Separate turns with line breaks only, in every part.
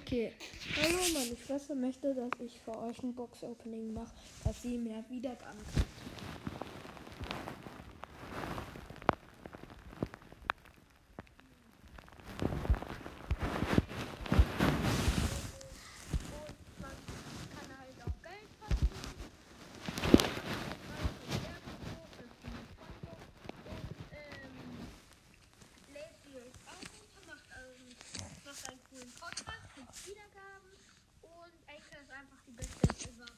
Okay. Hallo, meine Schwester möchte, dass ich für euch ein Box-Opening mache, dass sie mehr Wiedergaben kriegt. Und man kann halt auch Geld verdienen. Und ähm, lädt die euch auch runter, macht, ähm, macht einen coolen Podcast, kriegt Wiedergaben und Anchor ist einfach die beste App ever.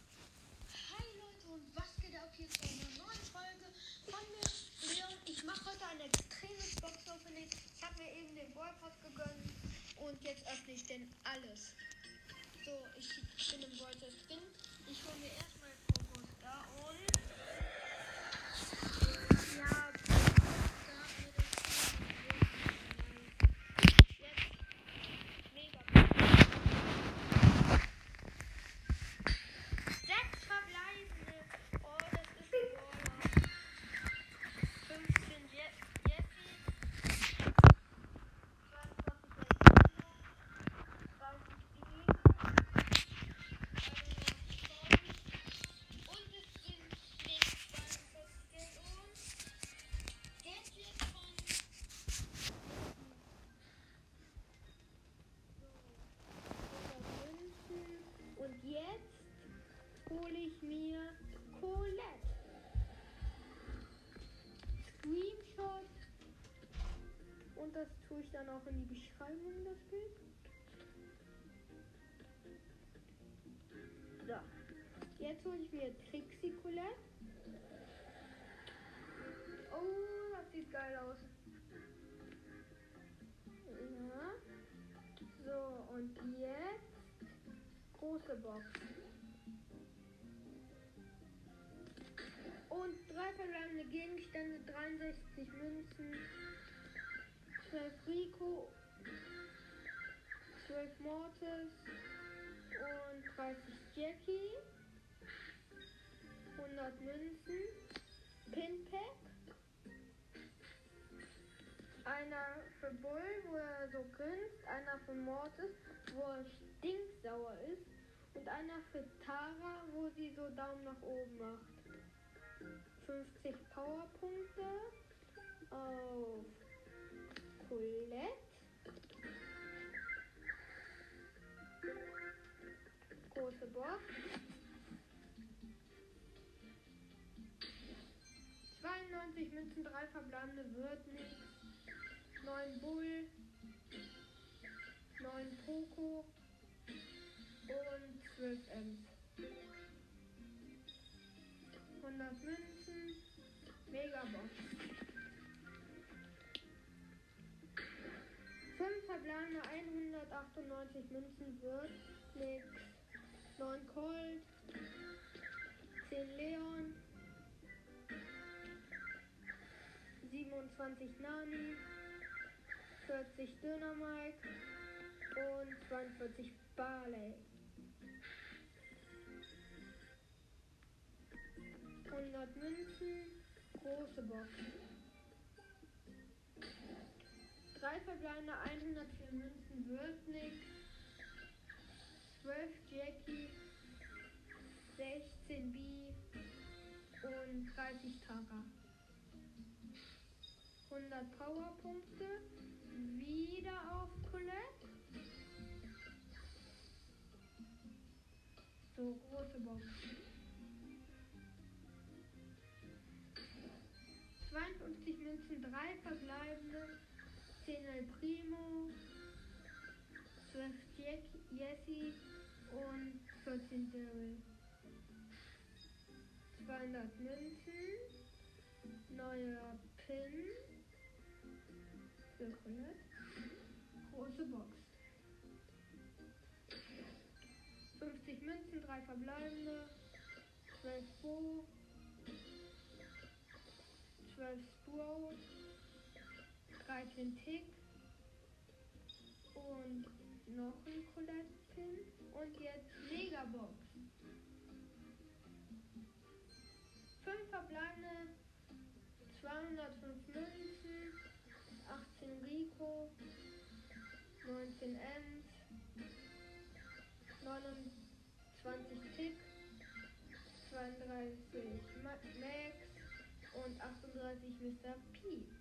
Hi Leute und was geht ab hier zu einer neuen Folge von mir, Leon. Ich mache heute ein extremes Box-Opening. Ich habe mir eben den Boycott gegönnt und jetzt öffne ich denn alles. So, ich bin im Beutel drin. Ich hole mir erstmal Und das tue ich dann auch in die Beschreibung, das Bild. So. Jetzt hole ich mir Trixie Colette. Oh, das sieht geil aus. Ja. So, und jetzt große Box. Und drei verbleibende Gegenstände, 63 Münzen, 12 Rico, 12 Mortis und 30 Jackie, 100 Münzen, Pinpack, einer für Bull, wo er so grinst, einer für Mortis, wo er stinksauer ist. Und einer für Tara, wo sie so Daumen nach oben macht. 50 Powerpunkte. Auf Colette. Große Box. 92 Münzen, 3 verbleibende wird nichts. 9 Bull. 9 Poco. Und 12 Ems. 5 verbleibende 198 Münzen wird nix. 9 Colt. 10 Leon. 27 Nani. 40 Döner Mike. Und 42 Barley. 100 Münzen, große Box. 3 verbleibende 104 Münzen wird nix. 12 Jackie, 16 B und 30 Tara. 100 Powerpunkte, wieder auf Colette. So, große Box. 52 Münzen, 3 verbleibende, 10 El Primo, 12 Jack, Jessie und 14 Daryl. 200 Münzen, neuer Pin für Colette, große Box. 50 Münzen, 3 verbleibende, 12 Bo, 12 Sprout, 13 Tick und noch ein Colette-Pin und jetzt Megabox. 5 verbleibende, 205 Münzen, 18 Rico, 19 Ems,
20 Tick, 32 Ma Max und 38 Mr. P.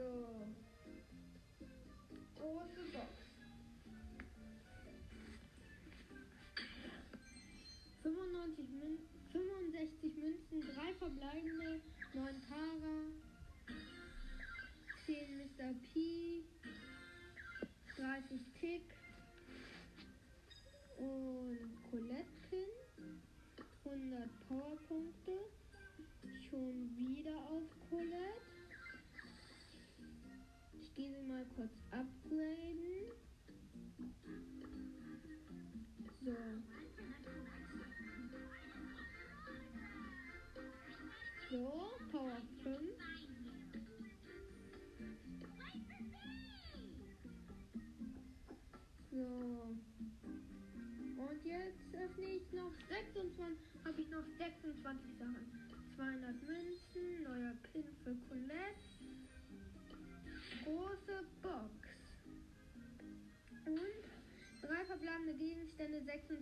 So. Große Box. 95 Mün 65 Münzen, 3 verbleibende, 9 Tara, 10 Mr. P, 30 Tick und Colette Pin, 100 Powerpunkte, schon wieder auf Colette. Sie mal kurz upgraden. So. So,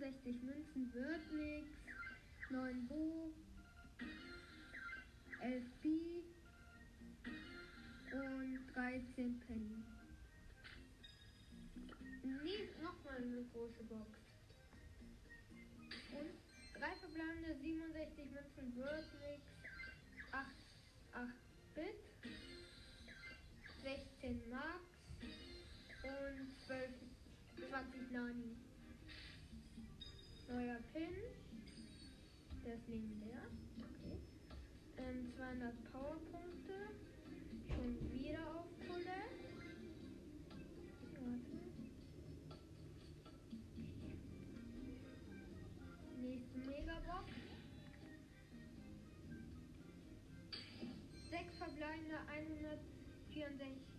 60 Münzen wird nichts. 9 Bo, 11 Bi und 13 Penny. Nee, nochmal eine große Box. Und 3 verbleibende 67 Münzen wird nichts. 8, 8 Bit, 16 Max und 12, 20 Nani. Neuer Pin. Der ist neben der. Okay. Ähm, 200 Powerpunkte. Schon wieder auf Pulle. Nächste Megabox. Sechs verbleibende 164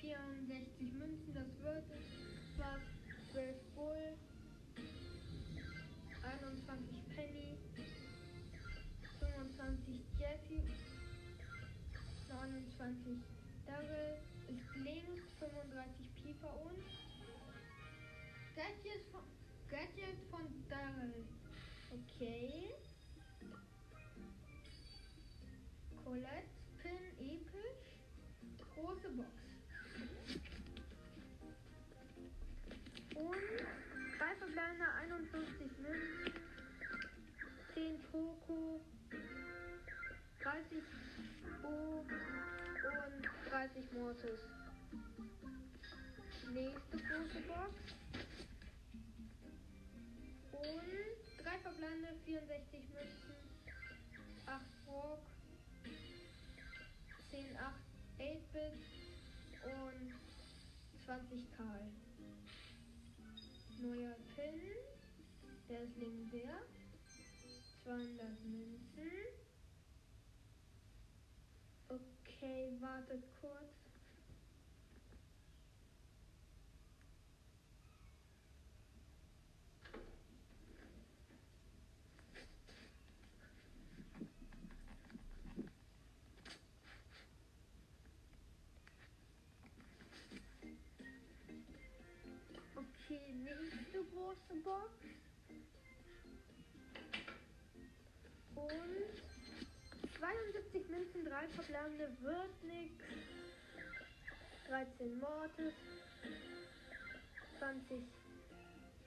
64 Münzen, das wird es. 29 Daryl, ist links, 35 Piper und Gadget von, Gadget von Daryl. Okay. Colette, Pin, episch. Große Box. Und drei verbleibende 51 Münzen, 10 Poco, 30 Bo und 30 Mortis. Nächste große Box. Und drei verbleibende 64 Münzen, 8 Rock, 10, 8, 8-Bit und 20 Karl. Neuer Pin, der ist legendär. 200 Münzen. Okay, wartet kurz. Okay, nächste große Box. Und 72 Münzen, 3 verbleibende wird nix. 13 Mortis. 20,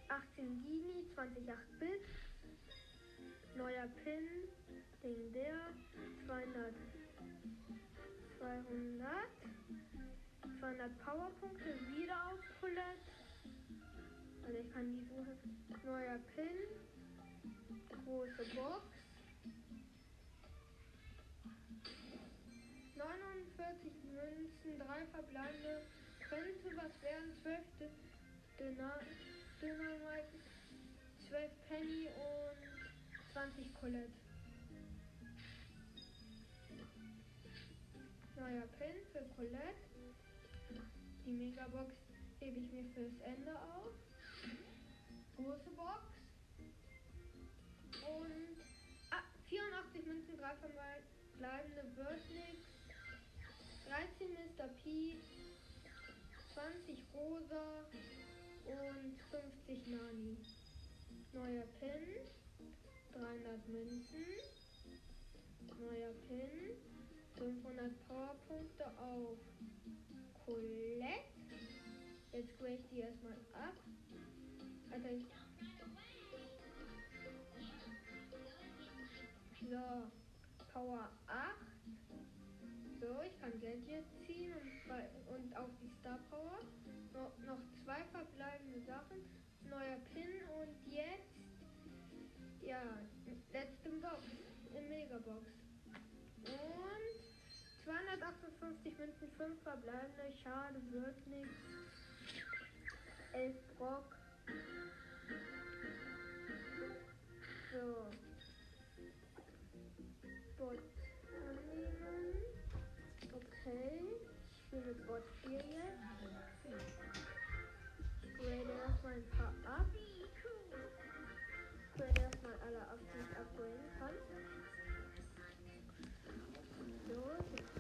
18 Gini, 20 8 Bit. Neuer Pin, den der. 200, 200. 200 Powerpunkte, wieder auf Colette. Also ich kann die suchen. Neuer Pin. Große Box. 49 Münzen, 3 verbleibende. Könnte was werden. 12 Dynamite, 12 Penny und 20 Colette. Neuer Pin für Colette. Die Megabox hebe ich mir fürs Ende auf. Große Box. Und ah, 84 Münzen, 3 verbleibende nix. 13 Mr. P. 20 rosa und 50 Nani. Neuer Pin. 300 Münzen. Neuer Pin. 500 Powerpunkte auf Colette. Jetzt grade ich die erstmal ab. Alter, ich So, Power 8. Ich kann Geld jetzt ziehen und, bei- und auf die Star Power. No, noch zwei verbleibende Sachen. Neuer Pin und jetzt, ja, letzte Box, in Megabox. Und 258 Münzen, 5 verbleibende. Schade, wird nichts. 11 Brock. So. This is both period. Whereas my pop up. Whereas my other options are going on. So,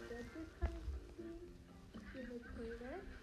the second thing you would play with.